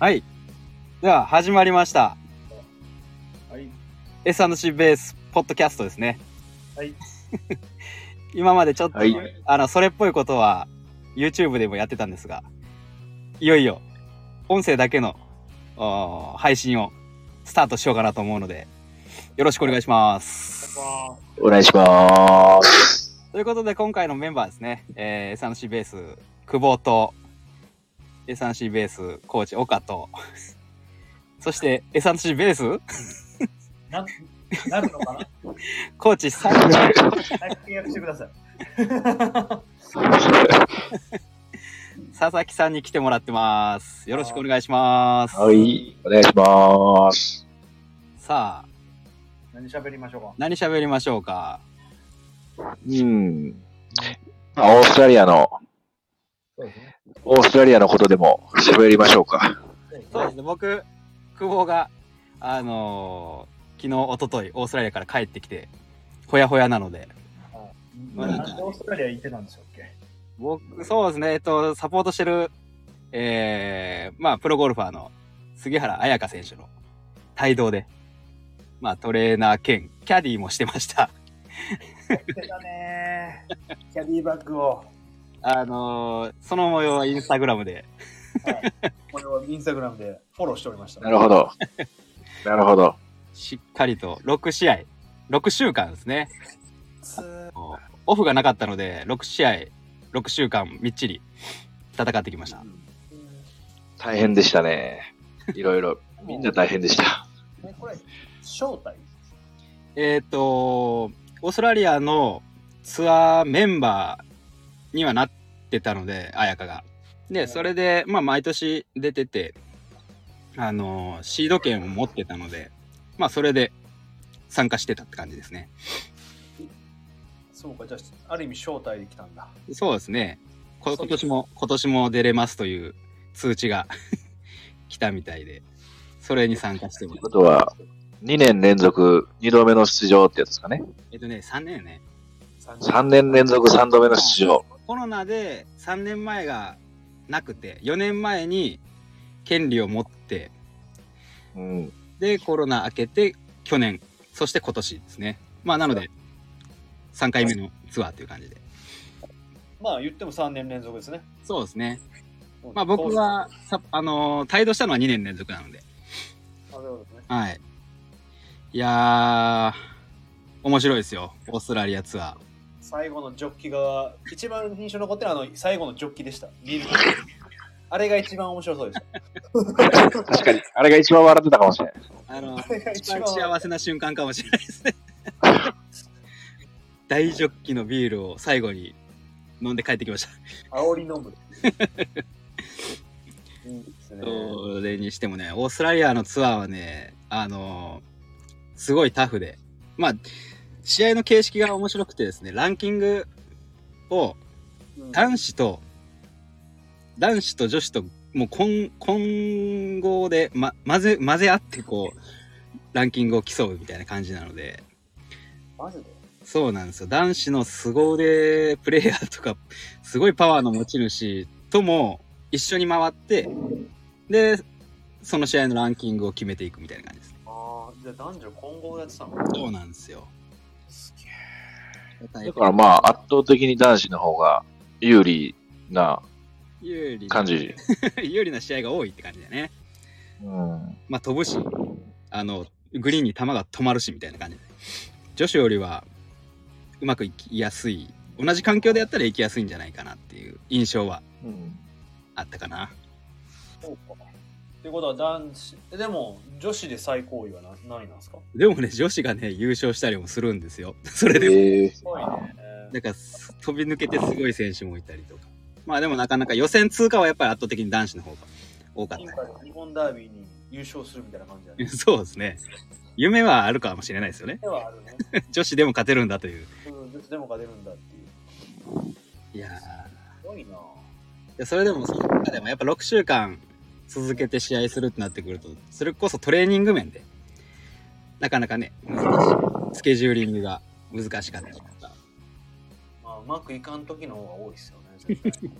はい。では、始まりました。はい。S&C ベースポッドキャストですね。はい。今までちょっと、はいあの、それっぽいことは YouTube でもやってたんですが、いよいよ、音声だけの配信をスタートしようかなと思うので、よろしくお願いします。お願いします。ということで、今回のメンバーですね、えー、S&C ベース、久保と、S&C ベース、コーチ、岡と、そして S&C ベース、な、なるのかな？コーチ3早く契約してください。佐々木さんに来てもらってます。よろしくお願いします。はい、お願いします。さあ、何喋りましょうか？何喋りましょうか？うん。まあオーストラリアの、そうですね。オーストラリアのことでも喋りましょうか。そうですね、僕、久保が、あのー昨日、一昨日オーストラリアから帰ってきて、ほやほやなので、まあ、なんでオーストラリア行ってたんでしょうっけ？僕、そうですね、えっと、サポートしてる、えー、まあ、プロゴルファーの杉原彩香選手の帯同で、まあ、トレーナー兼キャディーもしてました。行ってたねー。キャディバッグを。あのーその模様はインスタグラムで、はい。これをインスタグラムでフォローしておりました。なるほど。なるほど。しっかりと6試合、6週間ですね。オフがなかったので、6試合、6週間みっちり戦ってきました。大変でしたね。いろいろ。みんな大変でした。ね、これ、招待？えっ、と、オーストラリアのツアーメンバーにはなってたので、彩香が。で、それで、まあ、毎年出てて、あの、シード権を持ってたので、まあ、それで参加してたって感じですね。そうか、じゃあ、ある意味招待で来たんだ。そうですね。こ今年も、今年も出れますという通知が 来たみたいで、それに参加してますという。ことは、2年連続2度目の出場ってやつですかね。えっとね、3年ね。3年連続3度目の出場。コロナで3年前がなくて、4年前に権利を持って、うん。で、コロナ明けて、去年、そして今年ですね。まあ、なので、3回目のツアーという感じで。まあ、言っても3年連続ですね。そうですね。まあ、僕は、さあのー、帯同したのは2年連続なので。あ、そうですね。はい。いやー、面白いですよ。オーストラリアツアー。最後のジョッキが、一番印象に残ってるのはあの最後のジョッキでした。ビールあれが一番面白そうでした。確かに。あれが一番笑ってたかもしれない。あの、一一番番幸せな瞬間かもしれないですね。大ジョッキのビールを最後に飲んで帰ってきました。煽り飲む。いいですね。それにしてもね、オーストラリアのツアーはね、あのすごいタフで、まあ、試合の形式が面白くてですね、ランキングをうん男子と、男子と女子と、もう混混合で、ま、混ぜ、混ぜ合ってこう、ランキングを競うみたいな感じなので、マジで？そうなんですよ。男子の凄腕プレイヤーとか、すごいパワーの持ち主とも一緒に回って、で、その試合のランキングを決めていくみたいな感じですね。ああ、じゃあ男女混合でやってたの？そうなんですよ。だからまあ、圧倒的に男子の方が有利な有利な感じ。有利な試合が多いって感じだよね。うん。まあ飛ぶし、あの、グリーンに球が止まるしみたいな感じで。女子よりはうまくいきやすい。同じ環境でやったらいきやすいんじゃないかなっていう印象はうんあったかな。そうか。ってことは男子、えでも女子で最高位はな何なんですか？でもね、女子がね、優勝したりもするんですよ。それでも。ええすごいね。だか飛び抜けてすごい選手もいたりとか。まあでもなかなか予選通過はやっぱり圧倒的に男子の方が多かっ今回の日本ダービーに優勝するみたいな感じだた。ね。そうですね。夢はあるかもしれないですよね。ではあるね。女子でも勝てるんだという。うん、女子でも勝てるんだっていう。いやーすごいな。いやそれでもその中でもやっぱ6週間続けて試合するってなってくると、それこそトレーニング面で、なかなかね、難しい。スケジューリングが難しかったりとか。まあ、うまくいかん時の方が多いですよね絶対。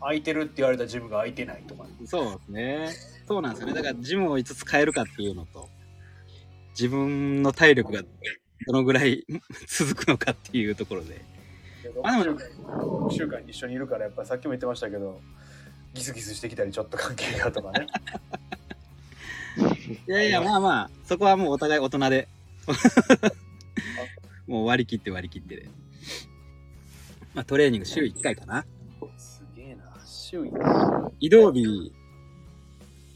空いてるって言われたジムが空いてないとかね。そうですね。そうなんですよね。だからジムをいつつ変えるかっていうのと、自分の体力がどのぐらい 続くのかっていうところで。あでも6週間 ,6 週間一緒にいるからやっぱさっきも言ってましたけどギスギスしてきたりちょっと関係がとかね いやいや、まあまあ、そこはもうお互い大人で。もう割り切って割り切ってで。まあトレーニング週1回かな。すげえな週1移動日、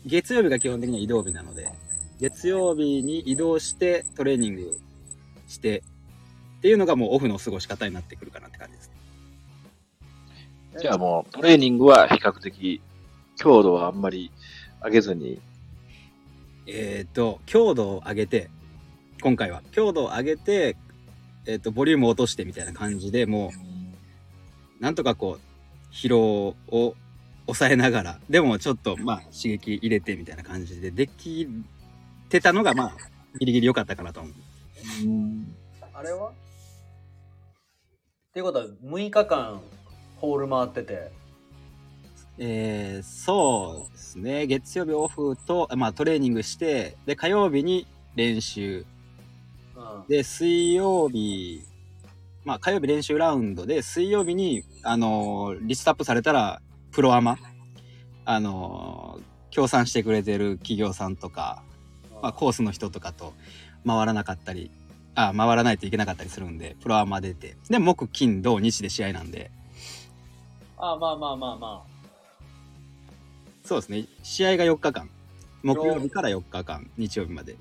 月曜日が基本的には移動日なので、月曜日に移動してトレーニングしてっていうのがもうオフの過ごし方になってくるかなって感じです。じゃあもうトレーニングは比較的強度はあんまり上げずに、えっ、と、強度を上げて、今回は。強度を上げて、えっ、と、ボリュームを落としてみたいな感じでもう、なんとかこう、疲労を抑えながら、でもちょっと、まあ、刺激入れてみたいな感じでできてたのが、まあ、ギリギリ良かったかなと思う。あれは？っていうことは6日間ホール回っててえー、そうですね。月曜日オフと、まあトレーニングして、で、火曜日に練習。うんで、水曜日、まあ火曜日練習ラウンドで、水曜日に、あのーリストアップされたら、プロアマ、あのー協賛してくれてる企業さんとか、まあコースの人とかと回らなかったり、あ、回らないといけなかったりするんで、プロアマ出て。で、木、金、土、日で試合なんで、あまあまあまあまそうですね。試合が4日間。木曜日から4日間、日曜日まで。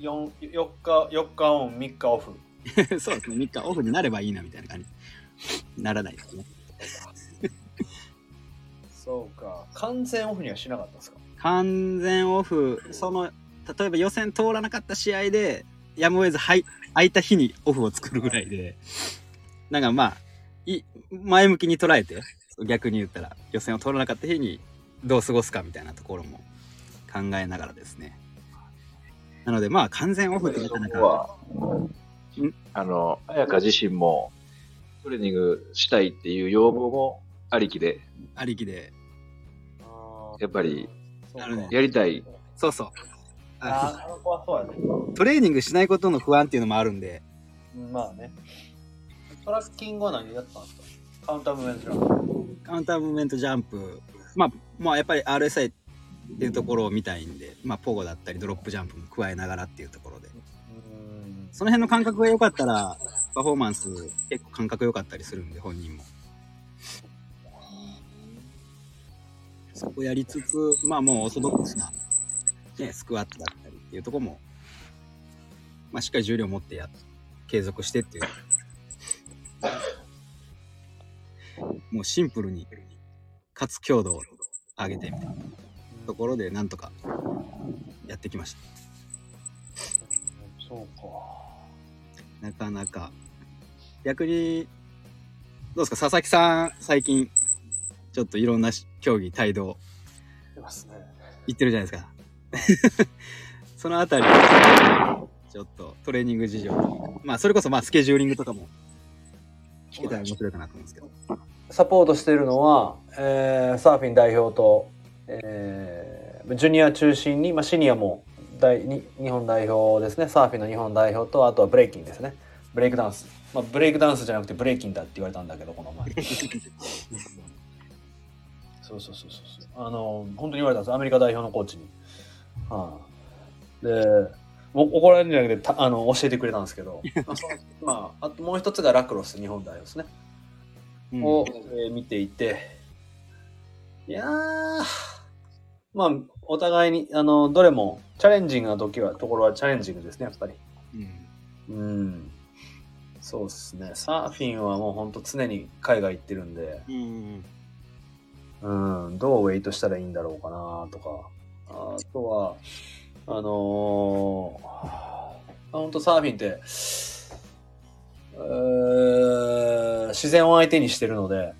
あ 4, 4日4日オン3日オフ そうですね。3日オフになればいいなみたいな感じ。ならないですね。そうか完全オフにはしなかったんですか？完全オフ、その、例えば予選通らなかった試合で、やむを得ず、はい、空いた日にオフを作るぐらいで、なんかまあ、い前向きに捉えて、逆に言ったら、予選を通らなかった日にどう過ごすかみたいなところも考えながらですね。なのでまあ、完全オフってなかなか、あの、彩香自身もトレーニングしたいっていう要望もありきで、ありきで、やっぱりやりたい。そうそう。あああの子はそうやね。トレーニングしないことの不安っていうのもあるんで、うんまあねトラッキングは何やったんですか？カウンタームーブメントじゃんカウンタームーブメントジャンプ、まあ、まあ、やっぱり RSI っていうところを見たいんで、まあ、ポゴだったりドロップジャンプも加えながらっていうところで、うん。その辺の感覚が良かったら、パフォーマンス結構感覚良かったりするんで、本人も。そこやりつつ、まあもうオーソドックスな、ね、スクワットだったりっていうところも、まあしっかり重量を持ってや、継続してっていう。もうシンプルに、かつ強度を上げてみたいなところで、なんとかやってきました。そうかなかなか。逆に、どうですか佐々木さん、最近、ちょっといろんなし競技、帯同、出ますね行ってるじゃないですか。そのあたり、ちょっとトレーニング事情と、まあ、それこそまあ、スケジューリングとかも、聞けたら面白いかなと思うんですけど。サポートしているのは、えーサーフィン代表と、えージュニア中心に、まあ、シニアも大に日本代表ですね。サーフィンの日本代表とあとはブレイキンですね。ブレイクダンス、まあ、ブレイクダンスじゃなくてブレイキンだって言われたんだけどこの前。そうそうそうそうそう。あの本当に言われたんです。アメリカ代表のコーチに、はい。でお怒られるんじゃなくてたあの教えてくれたんですけど。まあああともう一つがラクロス日本代表ですね。うん。を、えー見ていて、いやー、まあ、お互いに、あの、どれもチャレンジングな時は、ところはチャレンジングですね、やっぱり。うん。うん。そうですね。サーフィンはもう本当常に海外行ってるんで、うん。うん、どうウェイトしたらいいんだろうかなとか、あとは、あのー、本当サーフィンって、えー自然を相手にしてるので、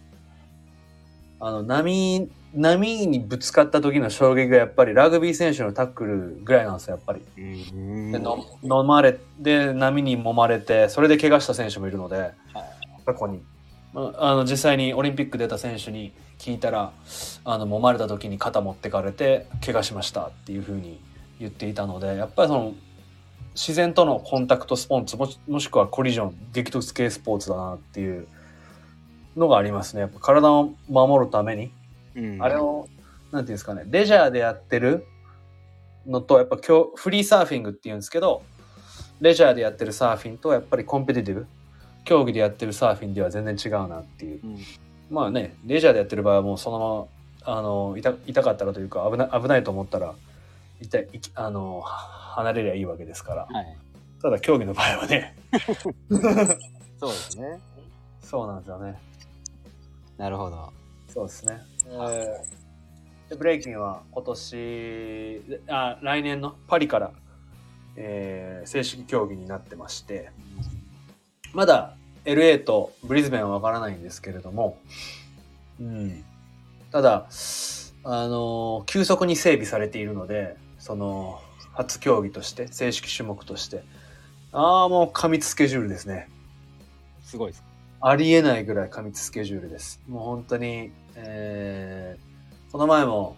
あの、波、波にぶつかった時の衝撃がやっぱりラグビー選手のタックルぐらいなんですよ、やっぱり。うん。での飲まれで波に揉まれてそれで怪我した選手もいるので過去に。まあ、あの実際にオリンピック出た選手に聞いたらあの揉まれた時に肩持ってかれて怪我しましたっていうふうに言っていたのでやっぱりその自然とのコンタクトスポーツもしもしくはコリジョン激突系スポーツだなっていうのがありますね。やっぱ体を守るために、うん。あれをなんていうんですかねレジャーでやってるのとやっぱ今日フリーサーフィングっていうんですけどレジャーでやってるサーフィンとやっぱりコンペティティブ競技でやってるサーフィンでは全然違うなっていう。うん。まあねレジャーでやってる場合はもうそのままあの痛痛かったらというか危な危ないと思ったら痛いいきあの離れりゃいいわけですから。はい。ただ競技の場合はね。そうですね。そうなんですよね。なるほど。そうですね、えーでブレイキンは今年あ来年のパリから、えー正式競技になってまして。まだ LA とブリズベンはわからないんですけれども、うん、ただ、あのー急速に整備されているので、その、初競技として、正式種目として、ああ、もう過密スケジュールですね。すごいです。ありえないぐらい過密スケジュールです。もう本当に、えーこの前も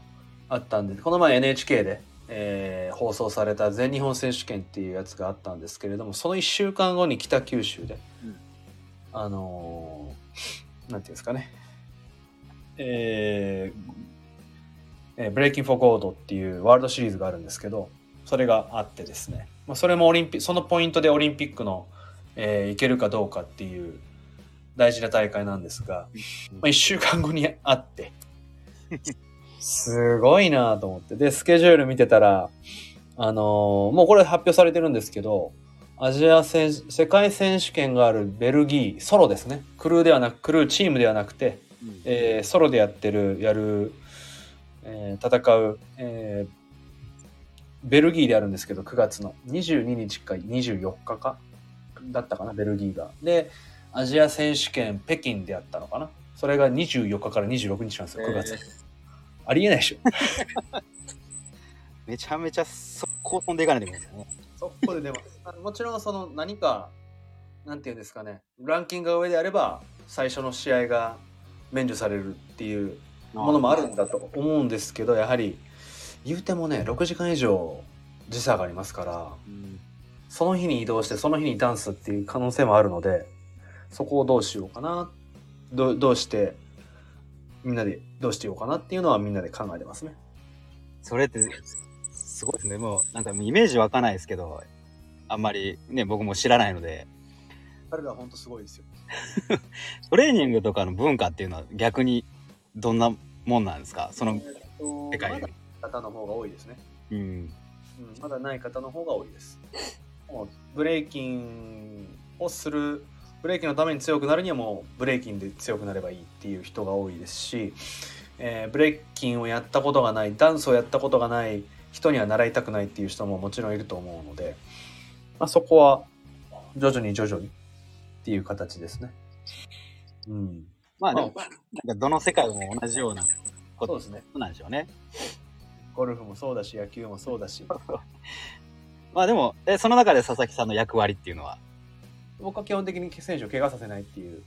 あったんで、この前 NHK で、えー放送された全日本選手権っていうやつがあったんですけれども、その1週間後に北九州で、うんあのーなんていうんですかね、えーえー Breaking for Gold っていうワールドシリーズがあるんですけど、それがあってですね、まあ、それもオリンピック、そのポイントでオリンピックの、えーいけるかどうかっていう大事な大会なんですが、まあ、1週間後にあって、すごいなと思って。で、スケジュール見てたら、あのーもうこれ発表されてるんですけど、アジア選世界選手権があるベルギー、ソロですね。クルーではなく、クルーチームではなくて、うんえーソロでやってる、やる、えー戦う、えーベルギーであるんですけど、9月の22日か24日かだったかな、ベルギーが。で、アジア選手権北京でやったのかな。それが24日から26日なんですよ、9月。えーありえないでしょ。めちゃめちゃ速攻飛んでいかないといけないですよね。そこで出ます。あもちろんその何か、なんていうんですかね、ランキングが上であれば、最初の試合が免除されるっていうものもあるんだと思うんですけど、やはり、言うてもね、6時間以上時差がありますから、うんその日に移動して、その日にダンスっていう可能性もあるので、そこをどうしようかな、どうどうして、みんなでどうしてようかなっていうのはみんなで考えてますね。それって、すごいですね。もう、なんかもうイメージ湧かないですけど、あんまりね、僕も知らないので、彼らは本当すごいですよ。トレーニングとかの文化っていうのは逆にどんなもんなんですか？その世界でまだ。方の方が多いですね。うん。うん、まだない方の方が多いです。もうブレイキンをする、ブレイキンのために強くなるにはもうブレイキンで強くなればいいっていう人が多いですし、えーブレイキンをやったことがない、ダンスをやったことがない人には習いたくないっていう人ももちろんいると思うので、まあ、そこは徐々に徐々にっていう形ですね。うん。まあでも、なんかどの世界も同じようなこそうですね。となんでしょうね。ゴルフもそうだし、野球もそうだし、まあでも、え、その中で佐々木さんの役割っていうのは、僕は基本的に選手を怪我させないっていう。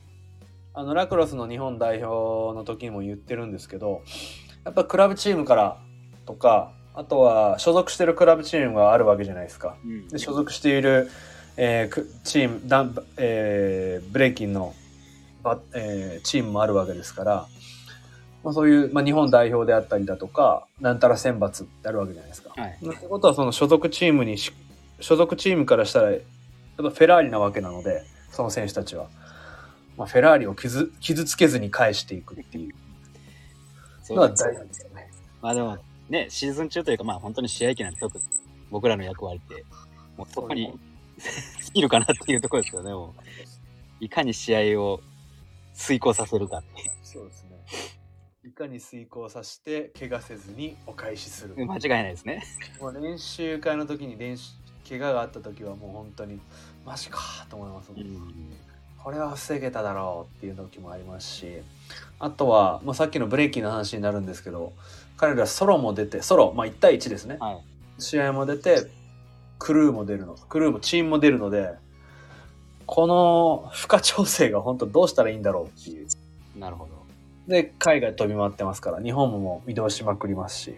あのラクロスの日本代表の時にも言ってるんですけどやっぱクラブチームからとかあとは所属してるクラブチームがあるわけじゃないですか。で所属している、えーくチームダン、えーブレイキンのバ、えーチームもあるわけですから、まあ、そういう、まあ、日本代表であったりだとかなんたら選抜ってあるわけじゃないですか。はい。ってことはその所属チームにし所属チームからしたらやっぱフェラーリなわけなのでその選手たちは、まあ、フェラーリを傷傷つけずに返していくっていうのは大事ですよね。まあでも、ね、シーズン中というか、まあ本当に試合期なんて僕らの役割って、もうそこに尽きるかなっていうところですよね。もういかに試合を遂行させるかっていうそうですね。いかに遂行させて怪我せずにお返しする。間違いないですね。もう練習会の時に練習怪我があった時はもう本当にマジかと思いますもん、これは防げただろうっていう時もありますしあとは、まあ、さっきのブレイキンの話になるんですけど彼らソロも出てソロ、まあ、1対1ですね、はい。試合も出てクルーも出るのクルーもチームも出るのでこの負荷調整が本当どうしたらいいんだろうっていう。なるほど。で、海外飛び回ってますから、日本ももう移動しまくりますし。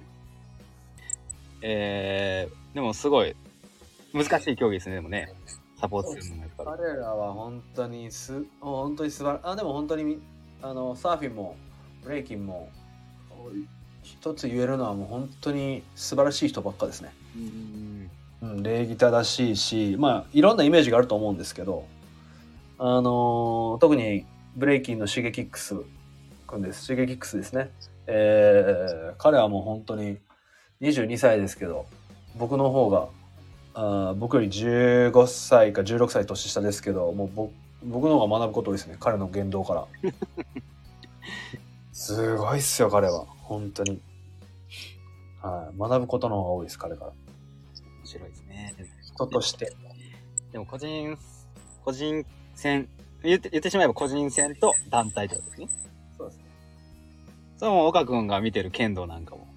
えー、でもすごい難しい競技ですね、でもね。サポートするのもやっぱり。彼らは本当にす、本当に素晴らあ、でも本当にみ、あの、サーフィンも、ブレイキンも、一つ言えるのはもう本当に素晴らしい人ばっかですね。うんうん、礼儀正しいし、まあ、いろんなイメージがあると思うんですけど、あのー特にブレイキンのシゲキックス君です。シゲキックスですね。えー彼はもう本当に22歳ですけど、僕の方が、あー僕より15歳か16歳年下ですけど、もう僕僕の方が学ぶことですね。彼の言動から。すごいっすよ、彼は。本当に。はい。学ぶことの方が多いです、彼から。面白いですね。人として。でも個人、個人戦、言って言ってしまえば個人戦と団体ってことですね。そうですね。それも岡君が見てる剣道なんかも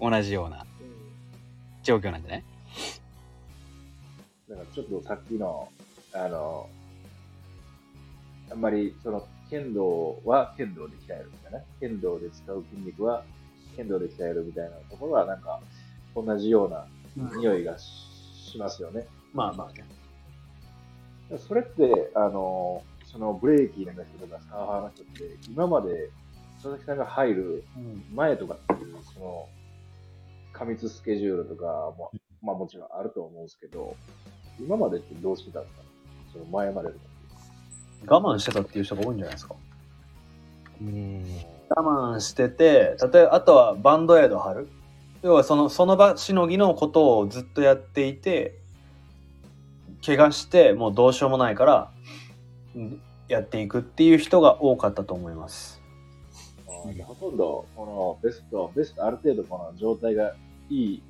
同じような状況なんじゃないだからちょっとさっきの、あの、あんまりその剣道は剣道で鍛えるみたいな。剣道で使う筋肉は剣道で鍛えるみたいなところはなんか同じような匂いがししますよね。まあまあね。それって、あの、そのブレーキーの人とかサーファーの人って、今まで佐々木さんが入るうん。前とかっていう、その、過密スケジュールとかも、まあもちろんあると思うんですけど、今までってどうしてたんですか？その前までとか。我慢してたっていう人が多いんじゃないですか。うん。我慢してて、例えば、あとはバンドエイド貼る。要はその、その場しのぎのことをずっとやっていて、怪我してもうどうしようもないから、うんやっていくっていう人が多かったと思います。あーほとんど、このベスト、ベストある程度この状態がいい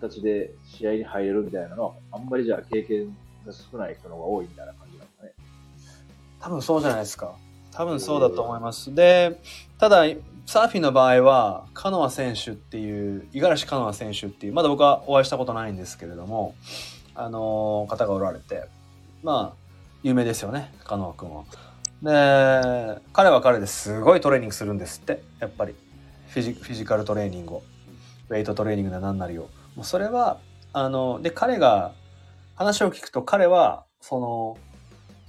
形で試合に入れるみたいなのは、あんまりじゃあ経験が少ない人の方が多いみたいな感じなんでね。多分そうじゃないですか。多分そうだと思います。で、ただ、サーフィンの場合は、カノア選手っていう、五十嵐カノア選手っていう、まだ僕はお会いしたことないんですけれども、あのー方がおられて、まあ、有名ですよね、カノア君は。で、彼は彼ですごいトレーニングするんですって、やっぱり。フィジフィジカルトレーニングを。ウェイトトレーニングで何なりを。もうそれは、あの、で、彼が、話を聞くと彼は、その、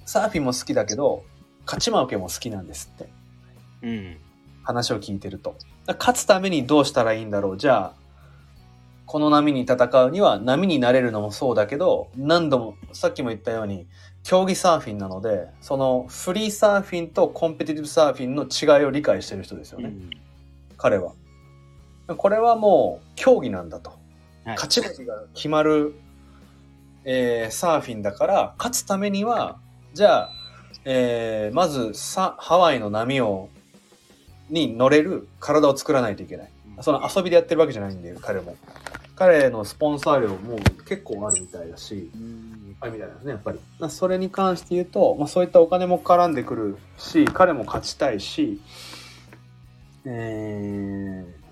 サーフィンも好きだけど、勝ち負けも好きなんですって。うん。話を聞いてると。勝つためにどうしたらいいんだろう。じゃあ、この波に戦うには波になれるのもそうだけど、何度も、さっきも言ったように、競技サーフィンなので、そのフリーサーフィンとコンペティティブサーフィンの違いを理解してる人ですよね。彼は。これはもう競技なんだと。はい勝ち負けが決まる、えーサーフィンだから、勝つためには、じゃあ、えーまずさハワイの波を、に乗れる体を作らないといけない。その遊びでやってるわけじゃないんで、彼も。彼のスポンサー料も結構あるみたいだし、うん。あるみたいですね、やっぱり。まあそれに関して言うと、まあ、そういったお金も絡んでくるし、彼も勝ちたいし、えー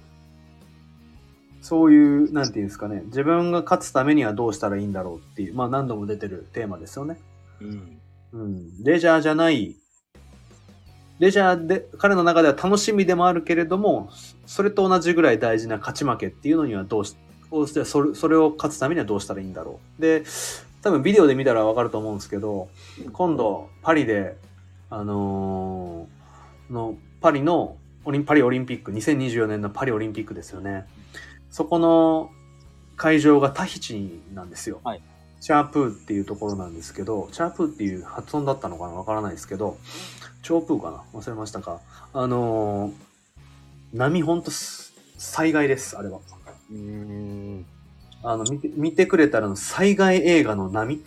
そういう、なんていうんですかね、自分が勝つためにはどうしたらいいんだろうっていう、まあ何度も出てるテーマですよね。うん。うん。レジャーじゃない、レジャーで、彼の中では楽しみでもあるけれども、それと同じぐらい大事な勝ち負けっていうのにはどうし、どうしてそれそれを勝つためにはどうしたらいいんだろう。で、多分ビデオで見たらわかると思うんですけど、今度パリで、あのーのパリのオリンパリオリンピック、2024年のパリオリンピックですよね。そこの会場がタヒチなんですよ。はいチャープーっていうところなんですけど、チャープーっていう発音だったのかなわからないですけど、チョープーかな？忘れましたか？あのー波ほんとす災害です、あれは。うん。あの、見て、見てくれたらの災害映画の波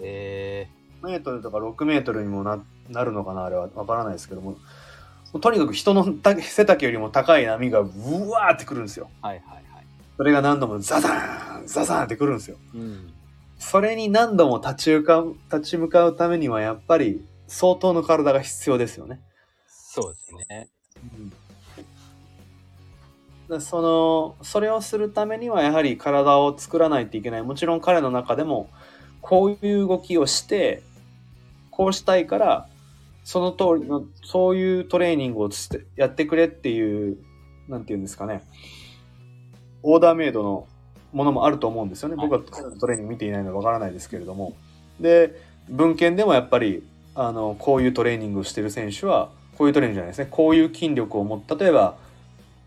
えメートルとか6メートルにもななるのかなあれはわからないですけども。もうとにかく人のた背丈よりも高い波がうわーってくるんですよ。ー、はいはいはい。それが何度もザザーンザザーンってくるんですよ。うん。それに何度も立ち向かう、立ち向かうためにはやっぱり相当の体が必要ですよね。そうですね。だその、それをするためにはやはり体を作らないといけない。もちろん彼の中でも、こういう動きをして、ここうしたいから、その通りの、そういうトレーニングをやってくれっていう、なんていうんですかね、オーダーメイドのものもあると思うんですよね。はい僕はトレーニング見ていないのでわからないですけれども。で、文献でもやっぱり、あの、こういうトレーニングをしてる選手は、こういうトレーニングじゃないですね。こういう筋力を持った、例えば、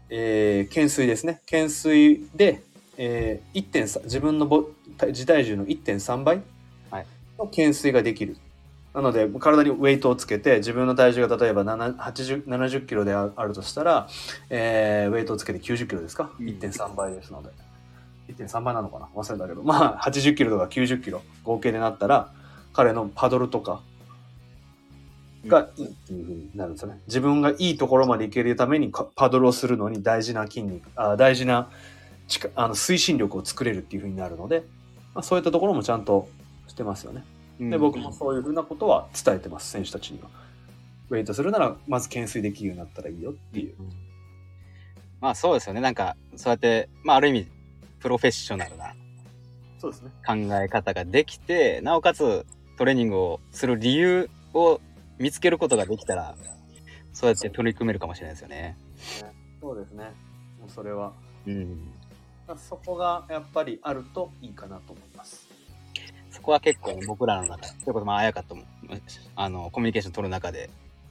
えー懸垂ですね。懸垂で、えー1.3自分のボ自体重の1.3倍はい。の懸垂ができる。なので体にウェイトをつけて自分の体重が例えば7 80 70キロでああるとしたら、えーウェイトをつけて90キロですか、うん。1.3倍ですので。1.3倍なのかな？忘れたけど。まあ80キロとか90キロ合計でなったら彼のパドルとかがいいっていうふうになるんですよね。自分がいいところまで行けるためにかパドルをするのに大事な筋肉、あ大事な力あの推進力を作れるっていうふうになるので、まあ、そういったところもちゃんとしてますよね。で、僕もそういうふうなことは伝えてます、選手たちには。ウェイトするなら、まず懸垂できるようになったらいいよっていう。まあそうですよね。なんか、そうやって、まあある意味、プロフェッショナルな。考え方ができて、なおかつトレーニングをする理由を見つけることができたら、そうやって取り組めるかもしれないですよね。そうですね。もうそれは。うん。そこがやっぱりあるといいかなと思います。そこは結構僕らの中で、それこそまあ、あやかとも、あの、コミュニケーション取る中で、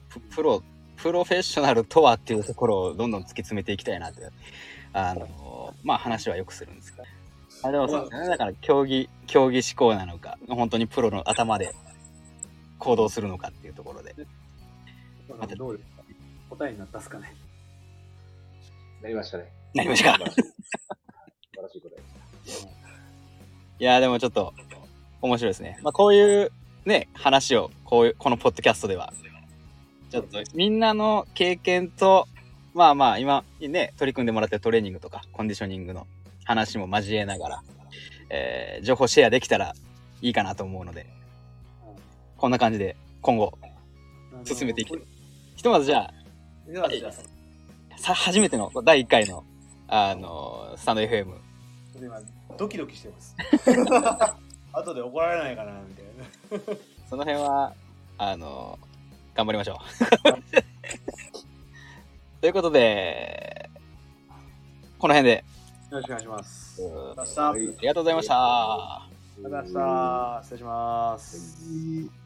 ププロ、プロフェッショナルとはっていうところをどんどん突き詰めていきたいなって、あの、まあ話はよくするんですけど。あでもそうですね。だから競技、競技志向なのか、本当にプロの頭で行動するのかっていうところで。またどうですか？答えになったっすかね？なりましたね。なりましたか素晴らしい素晴らしい答えでした。いやーでもちょっと面白いですね。まあこういうね、話をこういう、このポッドキャストでは、ちょっとみんなの経験と、まあまあ今ね、取り組んでもらってるトレーニングとかコンディショニングの話も交えながら、えー情報シェアできたらいいかなと思うので、こんな感じで今後進めていきたい。ひとまずじゃあ、じゃあ、じゃあ、さ初めての第1回の、あのースタンド FM。今、ドキドキしてます。後で怒られないかな、みたいな。その辺は、あのー頑張りましょう。ということで、この辺で、よろしくお願いします。うんありがとうございました。はいありがとうございました。ありがとうございました。失礼します。はい